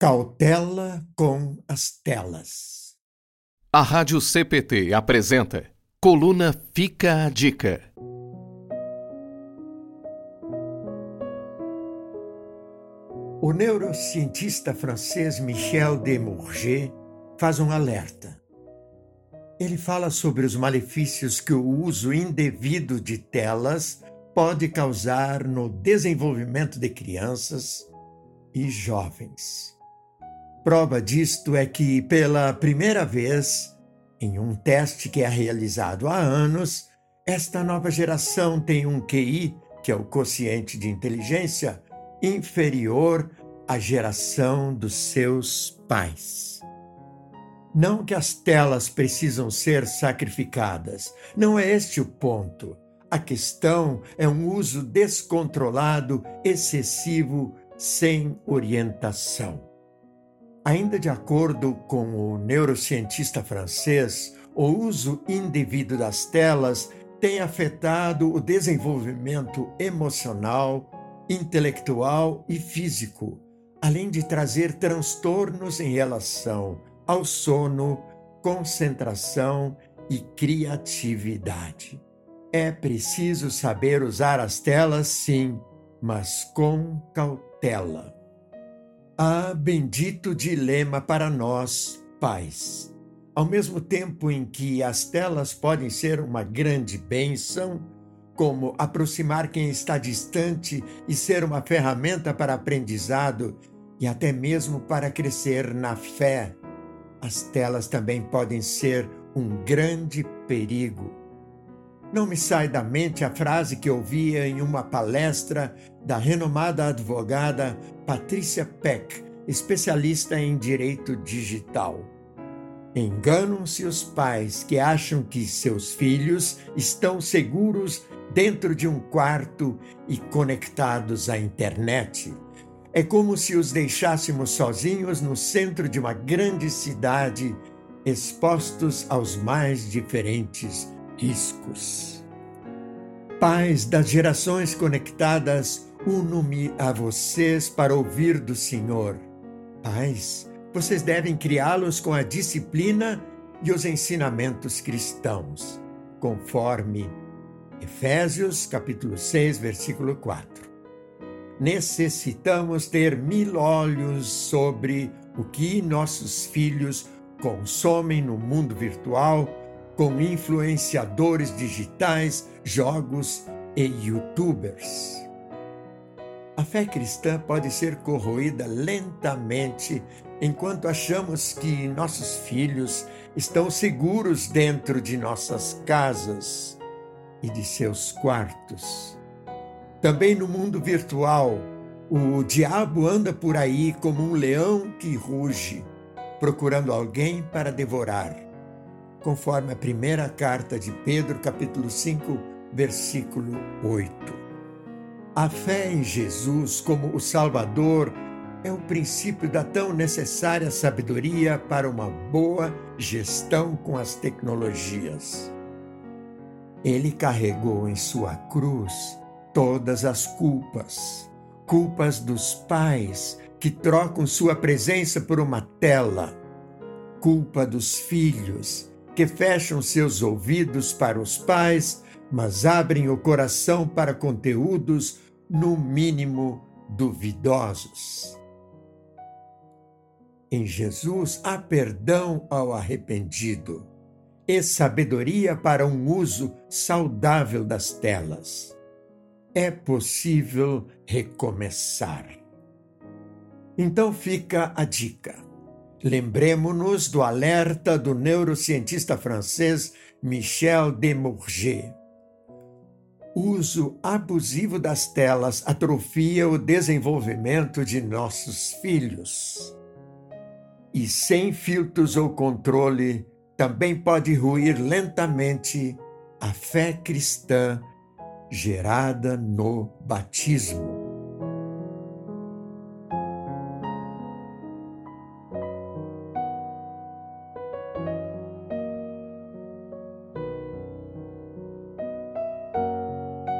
Cautela com as telas. A Rádio CPT apresenta Coluna Fica a Dica. O neurocientista francês Michel Desmourget faz um alerta. Ele fala sobre os malefícios que o uso indevido de telas pode causar no desenvolvimento de crianças e jovens. Prova disto é que, pela primeira vez, em um teste que é realizado há anos, esta nova geração tem um QI, que é o quociente de inteligência, inferior à geração dos seus pais. Não que as telas precisam ser sacrificadas, não é este o ponto. A questão é um uso descontrolado, excessivo, sem orientação. Ainda de acordo com o neurocientista francês, o uso indevido das telas tem afetado o desenvolvimento emocional, intelectual e físico, além de trazer transtornos em relação ao sono, concentração e criatividade. É preciso saber usar as telas, sim, mas com cautela. Ah, bendito dilema para nós, pais. Ao mesmo tempo em que as telas podem ser uma grande bênção, como aproximar quem está distante e ser uma ferramenta para aprendizado e até mesmo para crescer na fé, as telas também podem ser um grande perigo. Não me sai da mente a frase que ouvia em uma palestra da renomada advogada Patrícia Peck, especialista em direito digital. Enganam-se os pais que acham que seus filhos estão seguros dentro de um quarto e conectados à internet. É como se os deixássemos sozinhos no centro de uma grande cidade, expostos aos mais diferentes riscos. Pais das gerações conectadas, uno-me a vocês para ouvir do Senhor. Pais, vocês devem criá-los com a disciplina e os ensinamentos cristãos, conforme Efésios capítulo 6, versículo 4. Necessitamos ter mil olhos sobre o que nossos filhos consomem no mundo virtual com influenciadores digitais, jogos e youtubers. A fé cristã pode ser corroída lentamente enquanto achamos que nossos filhos estão seguros dentro de nossas casas e de seus quartos. Também no mundo virtual, o diabo anda por aí como um leão que ruge, procurando alguém para devorar conforme a primeira carta de Pedro, capítulo 5, versículo 8. A fé em Jesus como o Salvador é o princípio da tão necessária sabedoria para uma boa gestão com as tecnologias. Ele carregou em sua cruz todas as culpas, culpas dos pais que trocam sua presença por uma tela, culpa dos filhos que fecham seus ouvidos para os pais, mas abrem o coração para conteúdos, no mínimo, duvidosos. Em Jesus há perdão ao arrependido e sabedoria para um uso saudável das telas. É possível recomeçar. Então fica a dica Lembremos-nos do alerta do neurocientista francês Michel Desmourget. Uso abusivo das telas atrofia o desenvolvimento de nossos filhos. E sem filtros ou controle, também pode ruir lentamente a fé cristã gerada no batismo.